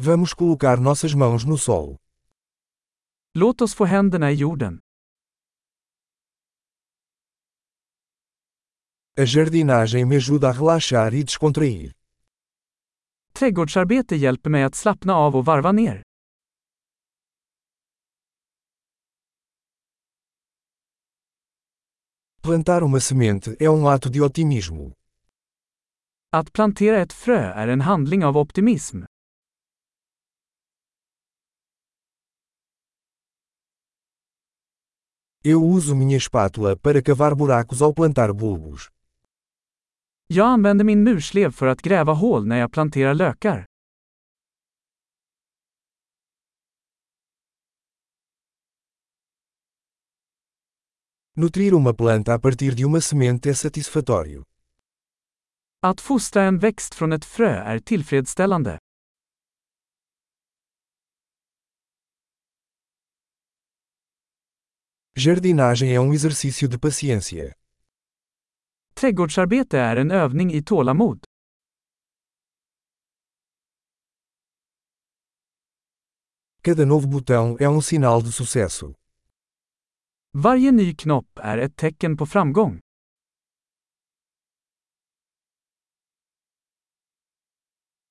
Vamos colocar nossas mãos no solo. Låt oss få händerna i jorden. A jardinagem me ajuda a relaxar e descontrair. Trädgårdsarbete hjälper mig att slappna av och varva ner. Plantar uma semente é um ato de otimismo. Att plantera ett frö är en handling av optimism. Eu uso minha espátula para cavar buracos ao plantar bulbos. Jag använder min murslev för att gräva hål när jag planterar lökar. Nutrir uma planta a partir de uma semente é satisfatório. Att fostra en växt från ett frö är tillfredsställande. Jardinagem é um exercício de paciência. Trädgårdsarbete är en övning i tålamod. Cada novo botão é um sinal de sucesso. Varje ny knopp är ett tecken på framgång.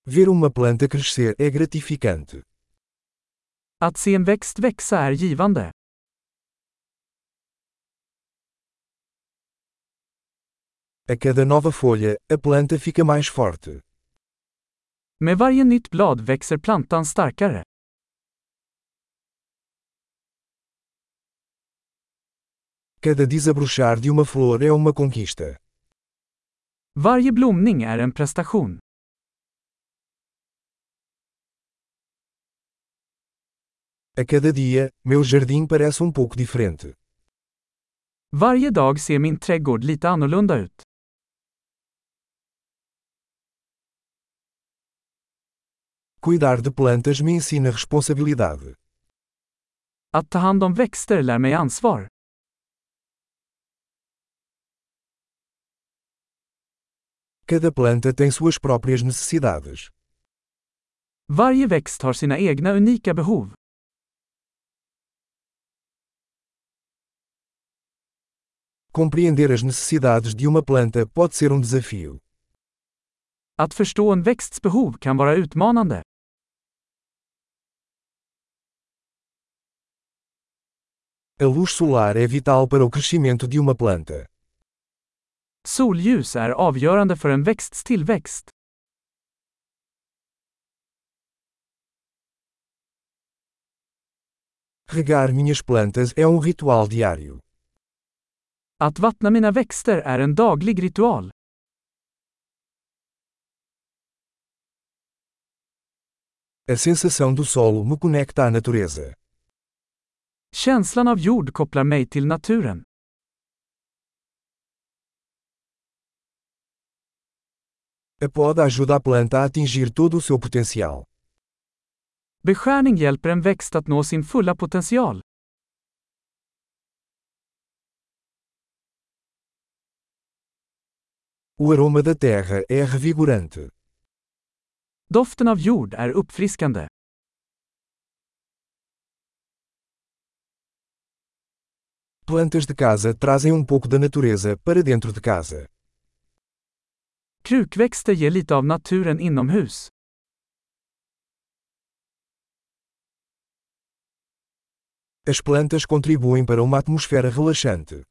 Ver uma planta crescer é gratificante. Att se en växt växa är givande. A cada nova folha, a planta fica mais forte. Med varje nytt blad växer plantan starkare. Cada desabrochar de uma flor é uma conquista. Varje blomning är en prestation. A cada dia, meu jardim parece um pouco diferente. Varje dag ser min trädgård lite annorlunda ut. Cuidar de plantas me ensina responsabilidade. Att ta hand om växter lär mig ansvar. Cada planta tem suas próprias necessidades. Varje växt har sina egna unika behov. Compreender as necessidades de uma planta pode ser um desafio. Att förstå en växts behov kan vara utmanande. A luz solar é vital para o crescimento de uma planta. Solljus är avgörande för en växts tillväxt. Regar minhas plantas é um ritual diário. Att vattna mina växter är en daglig ritual. A sensação do solo me conecta à natureza. Känslan av jord kopplar mig till naturen. A poda ajuda a planta a atingir todo o seu potencial. Beskärning hjälper en växt att nå sin fulla potential. O aroma da terra é revigorante. Doften av jord är uppfriskande. Plantas de casa trazem um pouco da natureza para dentro de casa. Krukväxter ger lite av naturen inomhus. As plantas contribuem para uma atmosfera relaxante.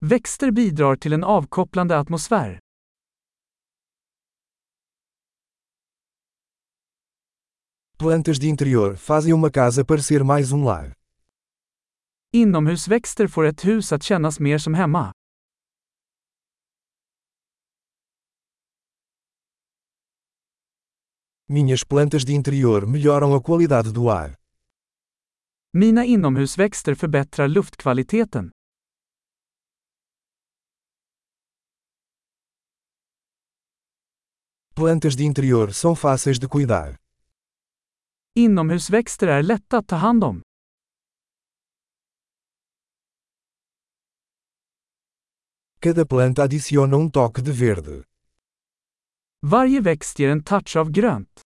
Växter bidrar till en avkopplande atmosfär. Plantas de interior fazem uma casa parecer mais um lar. Inomhusväxter får ett hus att kännas mer som hemma. Minhas plantas de interior melhoram a qualidade do ar. Mina inomhusväxter förbättrar luftkvaliteten. Plantas de interior são fáceis de cuidar. Inomhusväxter är lätta att ta hand om. Cada planta adiciona um toque de verde. Varje växt ger en touch av grönt.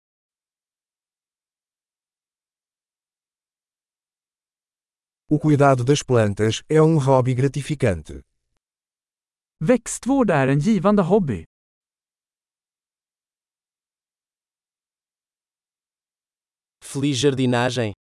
O cuidado das plantas é um hobby gratificante. Växtvård är en givande hobby. Feliz jardinagem!